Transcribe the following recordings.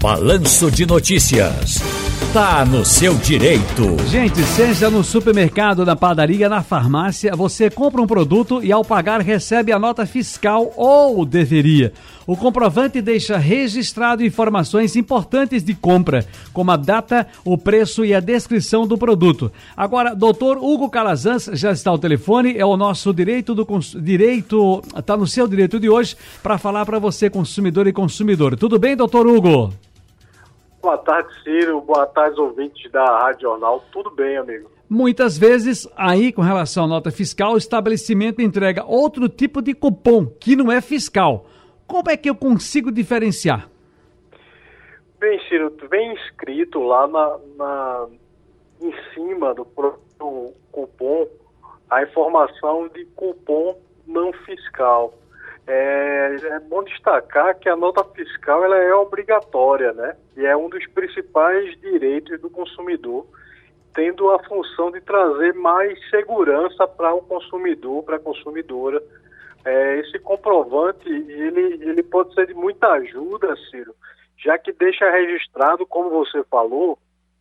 Balanço de Notícias. Tá no seu direito. Gente, seja no supermercado, na padaria, na farmácia, você compra um produto e ao pagar recebe a nota fiscal ou deveria. O comprovante deixa registrado informações importantes de compra, como a data, o preço e a descrição do produto. Agora, doutor Hugo Calazans já está ao telefone, é o nosso direito do direito, está no seu direito de hoje para falar para você consumidor e consumidor. Tudo bem, doutor Hugo? Boa tarde, Ciro. Boa tarde, ouvintes da Rádio Jornal. Tudo bem, amigo? Muitas vezes, aí com relação à nota fiscal, o estabelecimento entrega outro tipo de cupom que não é fiscal. Como é que eu consigo diferenciar? Bem, Ciro, vem escrito lá na, na em cima do, do cupom a informação de cupom não fiscal. É, é, bom destacar que a nota fiscal ela é obrigatória, né? E é um dos principais direitos do consumidor, tendo a função de trazer mais segurança para o consumidor, para a consumidora. É, esse comprovante ele, ele pode ser de muita ajuda, Ciro, já que deixa registrado, como você falou,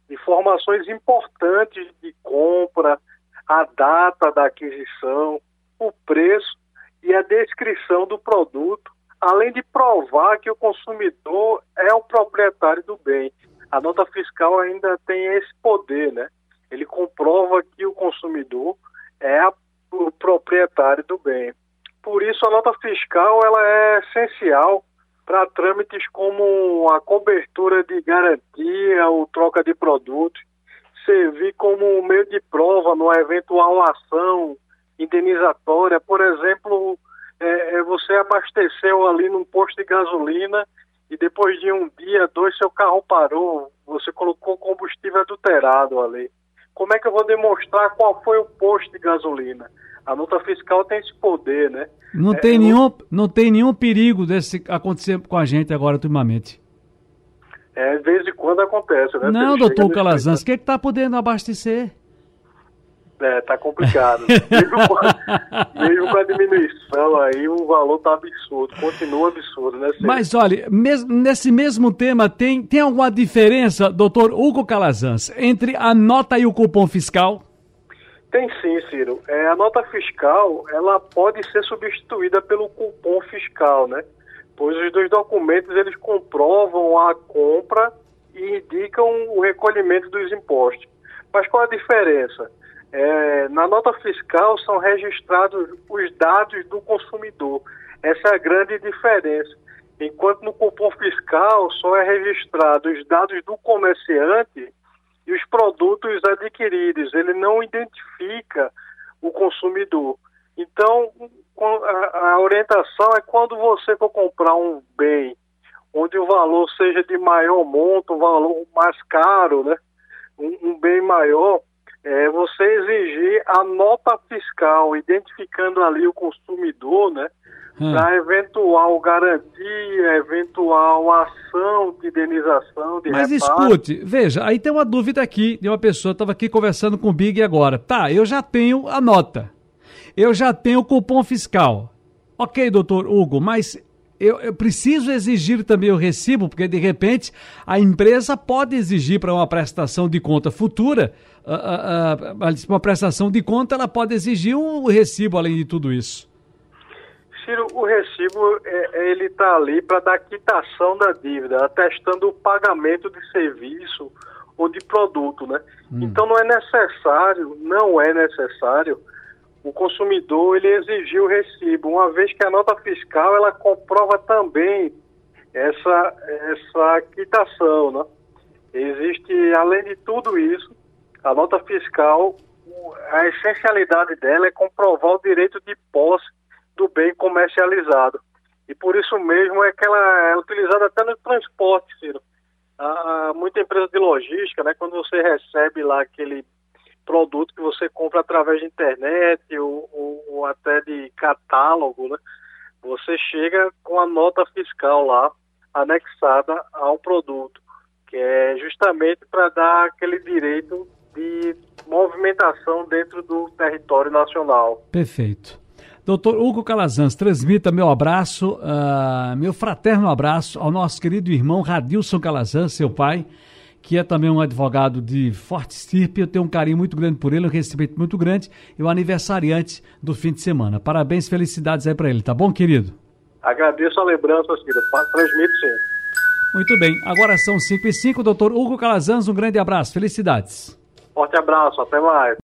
informações importantes de compra, a data da aquisição, o preço e a descrição do produto, além de provar que o consumidor é o proprietário do bem. A nota fiscal ainda tem esse poder, né? Ele comprova que o consumidor é a, o proprietário do bem. Por isso, a nota fiscal ela é essencial para trâmites como a cobertura de garantia ou troca de produtos, servir como meio de prova numa eventual ação indenizatória. Por exemplo, é, é, você abasteceu ali num posto de gasolina e depois de um dia, dois, seu carro parou, você colocou combustível adulterado ali. Como é que eu vou demonstrar qual foi o posto de gasolina? A nota fiscal tem esse poder, né? Não, é, tem, nenhum, não tem nenhum perigo desse acontecer com a gente agora, ultimamente. É, de vez em quando acontece, né? Não, doutor Calazans, o que é está podendo abastecer? É, tá complicado. mesmo, com, mesmo com a diminuição aí, o valor tá absurdo, continua absurdo, né? Mas olha, mes nesse mesmo tema, tem, tem alguma diferença, doutor Hugo Calazans, entre a nota e o cupom fiscal? Tem sim, Ciro. É, a nota fiscal, ela pode ser substituída pelo cupom fiscal, né? Pois os dois documentos, eles comprovam a compra e indicam o recolhimento dos impostos. Mas qual a diferença? É, na nota fiscal são registrados os dados do consumidor. Essa é a grande diferença. Enquanto no cupom fiscal só é registrado os dados do comerciante e os produtos adquiridos. Ele não identifica o consumidor. Então, a orientação é quando você for comprar um bem onde o valor seja de maior monto, um valor mais caro, né? um, um bem maior, você exigir a nota fiscal, identificando ali o consumidor, né? Hum. Para eventual garantia, eventual ação de indenização, de Mas reparo. escute, veja, aí tem uma dúvida aqui de uma pessoa, estava aqui conversando com o Big agora. Tá, eu já tenho a nota, eu já tenho o cupom fiscal. Ok, doutor Hugo, mas eu, eu, preciso exigir também o recibo, porque de repente a empresa pode exigir para uma prestação de conta futura, uma prestação de conta, ela pode exigir um recibo além de tudo isso. Ciro, o recibo é, ele está ali para dar quitação da dívida, atestando o pagamento de serviço ou de produto, né? Hum. Então não é necessário, não é necessário o consumidor ele exigiu o recibo, uma vez que a nota fiscal ela comprova também essa, essa quitação. Né? Existe, além de tudo isso, a nota fiscal, a essencialidade dela é comprovar o direito de posse do bem comercializado. E por isso mesmo é que ela é utilizada até no transporte, Ciro. Há muita empresa de logística, né, quando você recebe lá aquele produto que você compra através de internet ou, ou, ou até de catálogo, né? Você chega com a nota fiscal lá anexada ao produto, que é justamente para dar aquele direito de movimentação dentro do território nacional. Perfeito. Doutor Hugo Calazans, transmita meu abraço, uh, meu fraterno abraço ao nosso querido irmão Radilson Calazans, seu pai, que é também um advogado de forte estirpe. Eu tenho um carinho muito grande por ele, um respeito muito grande. E o aniversariante do fim de semana. Parabéns, felicidades aí para ele, tá bom, querido? Agradeço a lembrança, filho. Transmite sim. Muito bem. Agora são 5 e 5. Doutor Hugo Calazans, um grande abraço. Felicidades. Forte abraço. Até mais.